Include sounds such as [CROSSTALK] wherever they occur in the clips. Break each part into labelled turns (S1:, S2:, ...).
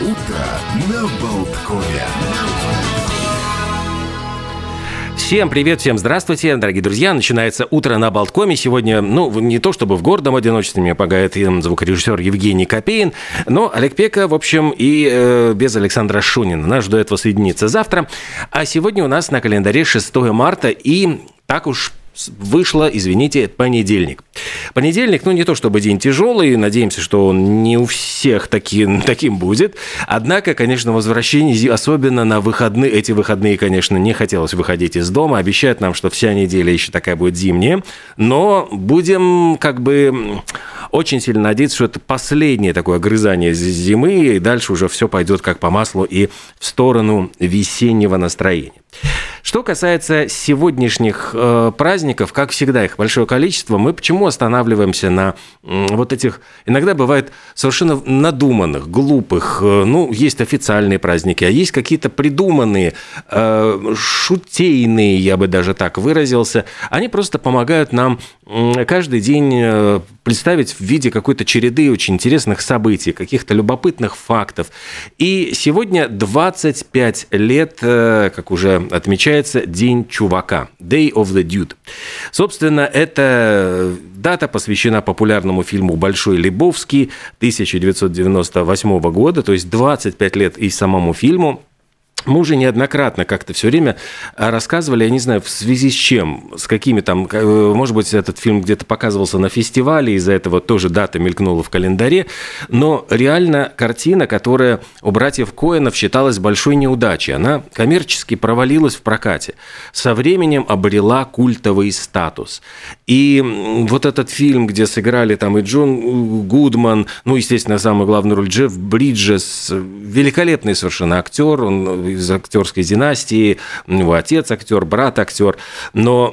S1: Утро на Болткове.
S2: Всем привет, всем здравствуйте, дорогие друзья. Начинается утро на Болткоме. Сегодня, ну, не то чтобы в гордом одиночестве мне помогает звукорежиссер Евгений Копейн, но Олег Пека, в общем, и э, без Александра Шунина. Нас до этого соединиться завтра. А сегодня у нас на календаре 6 марта, и так уж вышло, извините, понедельник. Понедельник, ну, не то чтобы день тяжелый, надеемся, что он не у всех таким, таким будет. Однако, конечно, возвращение, особенно на выходные, эти выходные, конечно, не хотелось выходить из дома. Обещают нам, что вся неделя еще такая будет зимняя. Но будем как бы очень сильно надеяться, что это последнее такое огрызание зимы, и дальше уже все пойдет как по маслу и в сторону весеннего настроения. Что касается сегодняшних э, праздников, как всегда, их большое количество, мы почему останавливаемся на э, вот этих, иногда бывает совершенно надуманных, глупых, э, ну, есть официальные праздники, а есть какие-то придуманные, э, шутейные, я бы даже так выразился, они просто помогают нам э, каждый день э, представить в виде какой-то череды очень интересных событий, каких-то любопытных фактов. И сегодня 25 лет, э, как уже отмечается, отмечается День чувака, Day of the Dude. Собственно, эта дата посвящена популярному фильму «Большой Лебовский» 1998 года, то есть 25 лет и самому фильму. Мы уже неоднократно как-то все время а, рассказывали, я не знаю, в связи с чем, с какими там, э, может быть, этот фильм где-то показывался на фестивале, из-за этого тоже дата мелькнула в календаре, но реально картина, которая у братьев Коэнов считалась большой неудачей, она коммерчески провалилась в прокате, со временем обрела культовый статус. И вот этот фильм, где сыграли там и Джон Гудман, ну, естественно, самую главную роль Джефф Бриджес, великолепный совершенно актер, он из актерской династии, у него отец актер, брат актер. Но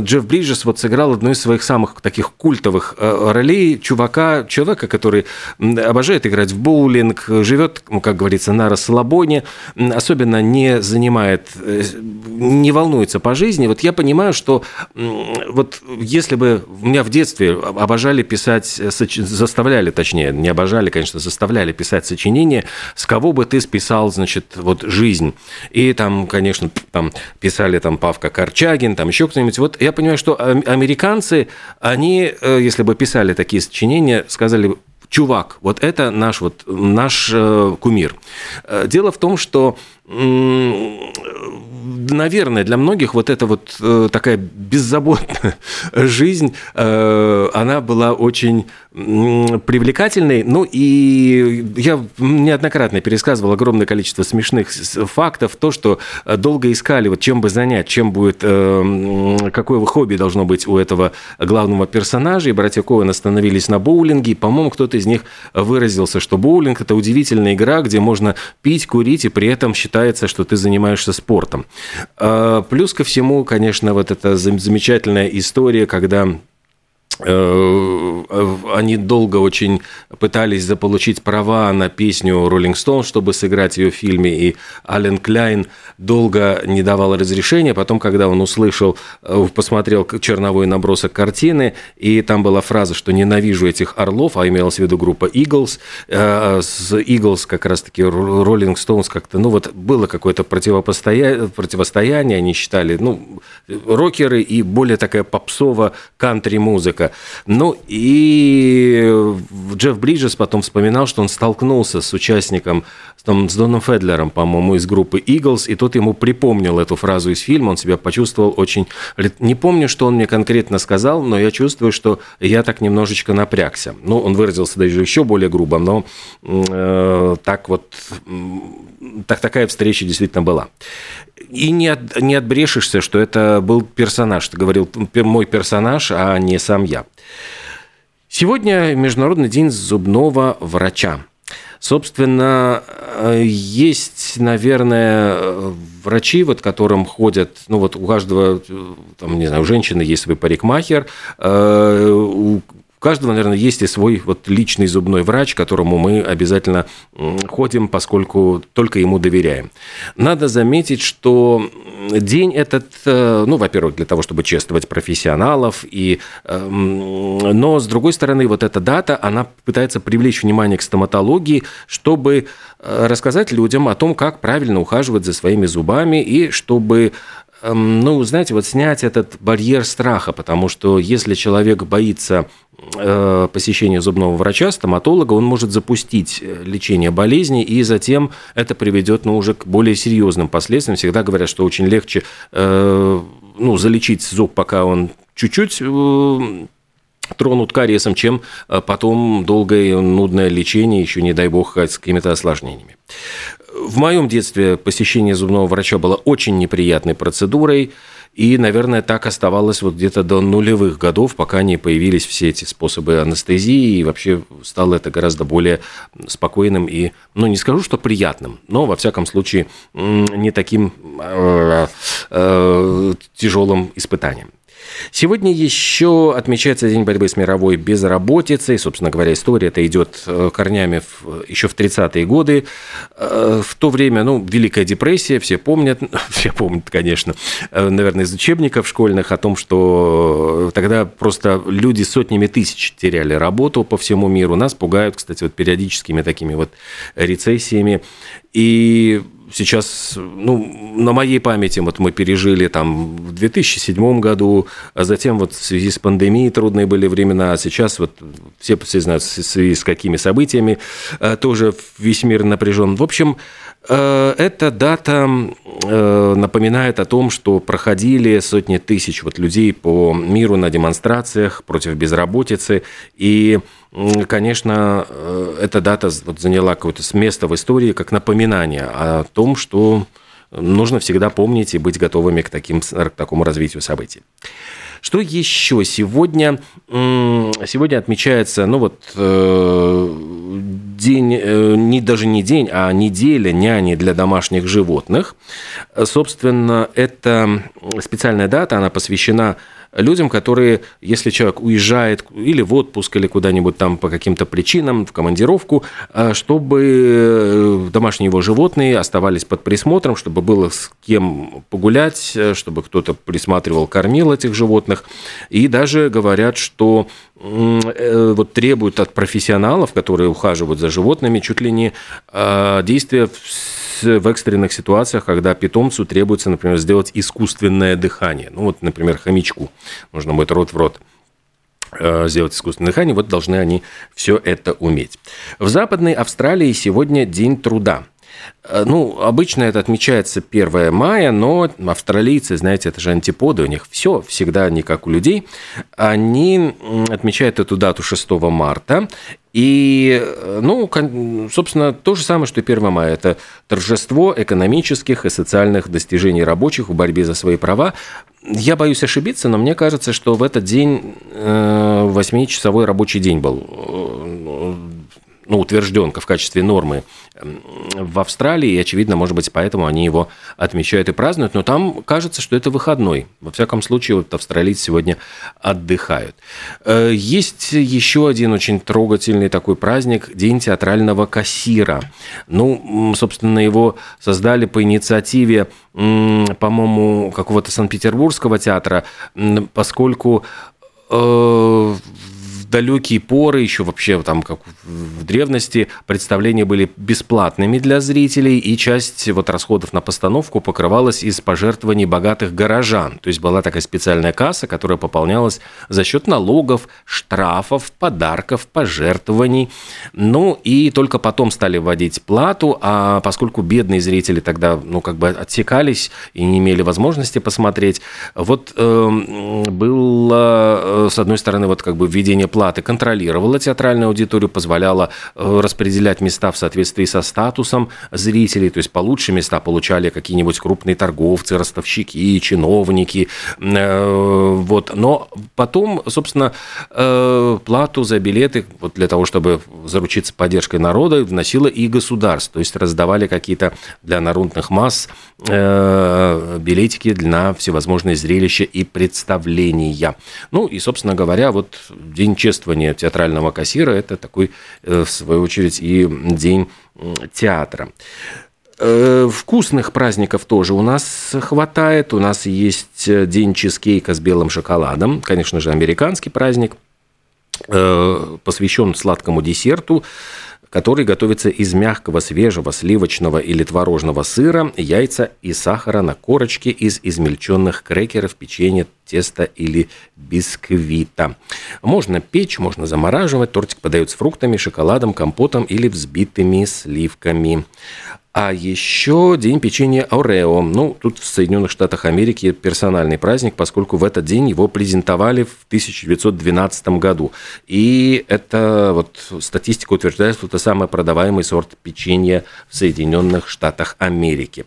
S2: Джефф Бриджес вот сыграл одну из своих самых таких культовых э, ролей чувака, человека, который обожает играть в боулинг, живет, ну, как говорится, на расслабоне, особенно не занимает, э, не волнуется по жизни. Вот я понимаю, что вот если бы меня в детстве обожали писать, э, заставляли, точнее, не обожали, конечно, заставляли писать сочинения, с кого бы ты списал, значит, вот жизнь. И там, конечно, там писали там Павка Корчагин, там еще кто-нибудь. Вот я понимаю, что американцы, они, э, если бы писали такие сочинения, сказали, чувак, вот это наш, вот, наш э, кумир. Э, дело в том, что наверное, для многих вот эта вот э, такая беззаботная [LAUGHS] жизнь, э, она была очень привлекательной. Ну и я неоднократно пересказывал огромное количество смешных фактов. То, что э, долго искали, вот чем бы занять, чем будет, какое хобби должно быть у этого главного персонажа. И братья Коэн остановились на боулинге. По-моему, кто-то из них выразился, что боулинг – это удивительная игра, где можно пить, курить, и при этом считается, что ты занимаешься спортом. А, плюс ко всему, конечно, вот эта замечательная история, когда Э, они долго очень пытались заполучить права на песню Rolling Stone, чтобы сыграть ее в фильме, и Ален Кляйн долго не давал разрешения. Потом, когда он услышал, э, посмотрел черновой набросок картины, и там была фраза, что «ненавижу этих орлов», а имелась в виду группа Eagles. Э, с Eagles как раз-таки Rolling Stones как-то, ну вот было какое-то противопостояние, противостояние, они считали, ну, рокеры и более такая попсово кантри-музыка. Ну и Джефф Бриджес потом вспоминал, что он столкнулся с участником, с Доном Федлером, по-моему, из группы Eagles, и тот ему припомнил эту фразу из фильма, он себя почувствовал очень... Не помню, что он мне конкретно сказал, но я чувствую, что я так немножечко напрягся. Ну, он выразился даже еще более грубо, но э, так вот... Так такая встреча действительно была. И не, от, не отбрешешься, что это был персонаж. Ты говорил, мой персонаж, а не сам я. Сегодня Международный день зубного врача. Собственно, э, есть, наверное, врачи, вот которым ходят, ну вот у каждого, там, не знаю, у женщины есть свой парикмахер, э, у у каждого, наверное, есть и свой вот личный зубной врач, которому мы обязательно ходим, поскольку только ему доверяем. Надо заметить, что день этот, э, ну, во-первых, для того, чтобы чествовать профессионалов, и, эм, но, с другой стороны, вот эта дата, она пытается привлечь внимание к стоматологии, чтобы э, рассказать людям о том, как правильно ухаживать за своими зубами, и чтобы ну, знаете, вот снять этот барьер страха, потому что если человек боится э, посещения зубного врача, стоматолога, он может запустить э, лечение болезни, и затем это приведет ну, уже к более серьезным последствиям. Всегда говорят, что очень легче э, ну, залечить зуб, пока он чуть-чуть тронут кариесом, чем потом долгое нудное лечение, еще не дай бог, с какими-то осложнениями. В моем детстве посещение зубного врача было очень неприятной процедурой. И, наверное, так оставалось вот где-то до нулевых годов, пока не появились все эти способы анестезии, и вообще стало это гораздо более спокойным и, ну, не скажу, что приятным, но, во всяком случае, не таким э, э, тяжелым испытанием. Сегодня еще отмечается День борьбы с мировой безработицей. Собственно говоря, история это идет э, корнями в, еще в 30-е годы. Э, в то время, ну, Великая депрессия, все помнят, [LAUGHS] все помнят, конечно, э, наверное, из учебников школьных о том, что тогда просто люди сотнями тысяч теряли работу по всему миру. Нас пугают, кстати, вот периодическими такими вот рецессиями. И сейчас, ну, на моей памяти вот мы пережили там в 2007 году, а затем вот в связи с пандемией трудные были времена, а сейчас вот все, все знают, в связи с какими событиями э, тоже весь мир напряжен. В общем, эта дата э, напоминает о том, что проходили сотни тысяч вот людей по миру на демонстрациях против безработицы. И, конечно, э, эта дата заняла какое-то место в истории как напоминание о том, что нужно всегда помнить и быть готовыми к, таким, к такому развитию событий. Что еще сегодня? Сегодня отмечается, ну вот, э, день, э, не, даже не день, а неделя няни для домашних животных. Собственно, это специальная дата, она посвящена людям, которые, если человек уезжает или в отпуск, или куда-нибудь там по каким-то причинам, в командировку, э, чтобы э, домашние его животные оставались под присмотром, чтобы было с кем погулять, э, чтобы кто-то присматривал, кормил этих животных. И даже говорят, что вот требуют от профессионалов, которые ухаживают за животными, чуть ли не действия в экстренных ситуациях, когда питомцу требуется, например, сделать искусственное дыхание. Ну вот, например, хомячку нужно будет рот в рот э, сделать искусственное дыхание, вот должны они все это уметь. В Западной Австралии сегодня День труда. Э, ну, обычно это отмечается 1 мая, но австралийцы, знаете, это же антиподы, у них все всегда не как у людей. Они отмечают эту дату 6 марта, и, э, ну, собственно, то же самое, что и 1 мая. Это торжество экономических и социальных достижений рабочих в борьбе за свои права. Я боюсь ошибиться, но мне кажется, что в этот день 8-часовой э, рабочий день был ну, утвержден в качестве нормы в Австралии, и, очевидно, может быть, поэтому они его отмечают и празднуют, но там кажется, что это выходной. Во всяком случае, вот австралийцы сегодня отдыхают. Э, есть еще один очень трогательный такой праздник – День театрального кассира. Ну, собственно, его создали по инициативе, по-моему, какого-то Санкт-Петербургского театра, поскольку э, далекие поры, еще вообще там как в древности, представления были бесплатными для зрителей, и часть вот расходов на постановку покрывалась из пожертвований богатых горожан. То есть была такая специальная касса, которая пополнялась за счет налогов, штрафов, подарков, пожертвований. Ну и только потом стали вводить плату, а поскольку бедные зрители тогда, ну как бы отсекались и не имели возможности посмотреть, вот э, было, с одной стороны, вот как бы введение платы платы контролировала театральную аудиторию, позволяла э, распределять места в соответствии со статусом зрителей, то есть получше места получали какие-нибудь крупные торговцы, ростовщики, чиновники. Э, вот. Но потом, собственно, э, плату за билеты вот для того, чтобы заручиться поддержкой народа, вносило и государство, то есть раздавали какие-то для народных масс билетики для всевозможные зрелища и представления. Ну и, собственно говоря, вот День честности чествование театрального кассира – это такой, в свою очередь, и день театра. Вкусных праздников тоже у нас хватает. У нас есть день чизкейка с белым шоколадом. Конечно же, американский праздник. Посвящен сладкому десерту который готовится из мягкого, свежего, сливочного или творожного сыра, яйца и сахара на корочке из измельченных крекеров, печенья, теста или бисквита. Можно печь, можно замораживать. Тортик подают с фруктами, шоколадом, компотом или взбитыми сливками. А еще день печенья Орео. Ну, тут в Соединенных Штатах Америки персональный праздник, поскольку в этот день его презентовали в 1912 году. И это вот статистика утверждает, что это самый продаваемый сорт печенья в Соединенных Штатах Америки.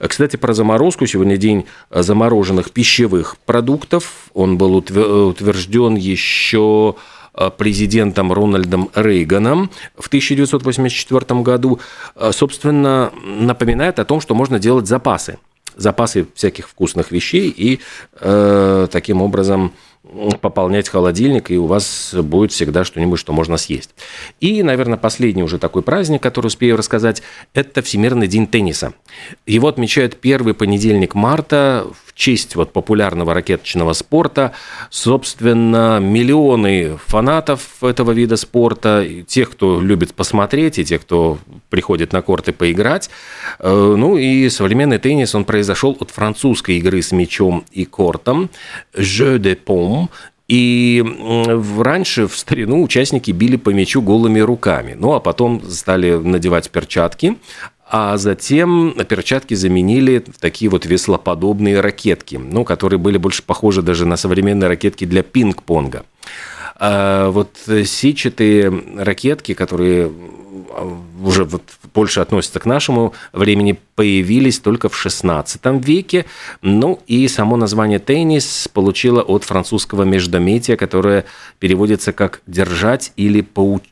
S2: Кстати, про заморозку. Сегодня день замороженных пищевых продуктов. Он был утвержден еще президентом Рональдом Рейганом в 1984 году, э, собственно, напоминает о том, что можно делать запасы. Запасы всяких вкусных вещей и э, таким образом пополнять холодильник, и у вас будет всегда что-нибудь, что можно съесть. И, наверное, последний уже такой праздник, который успею рассказать, это Всемирный день тенниса. Его отмечают первый понедельник марта честь вот популярного ракеточного спорта. Собственно, миллионы фанатов этого вида спорта, тех, кто любит посмотреть, и тех, кто приходит на корты поиграть. Э, ну и современный теннис, он произошел от французской игры с мячом и кортом. Jeu de paume. И раньше, в старину, участники били по мячу голыми руками. Ну, а потом стали надевать перчатки, а затем перчатки заменили в такие вот веслоподобные ракетки, ну, которые были больше похожи даже на современные ракетки для пинг-понга. А вот сетчатые ракетки, которые а, уже вот больше относятся к нашему времени, появились только в XVI веке. Ну и само название теннис получило от французского междометия, которое переводится как «держать» или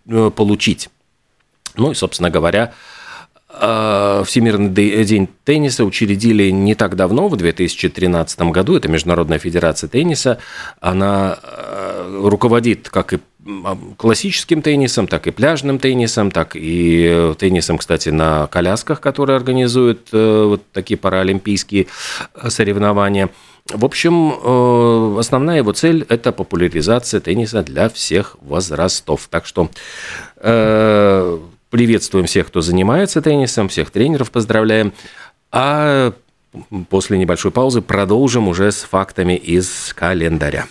S2: э, «получить». Ну и, собственно говоря, Всемирный день тенниса учредили не так давно, в 2013 году. Это Международная федерация тенниса. Она а, руководит как и а, классическим теннисом, так и пляжным теннисом, так и теннисом, кстати, на колясках, которые организуют э, вот такие паралимпийские э, соревнования. В общем, э, основная его цель – это популяризация тенниса для всех возрастов. Так что Приветствуем всех, кто занимается теннисом, всех тренеров поздравляем. А после небольшой паузы продолжим уже с фактами из календаря.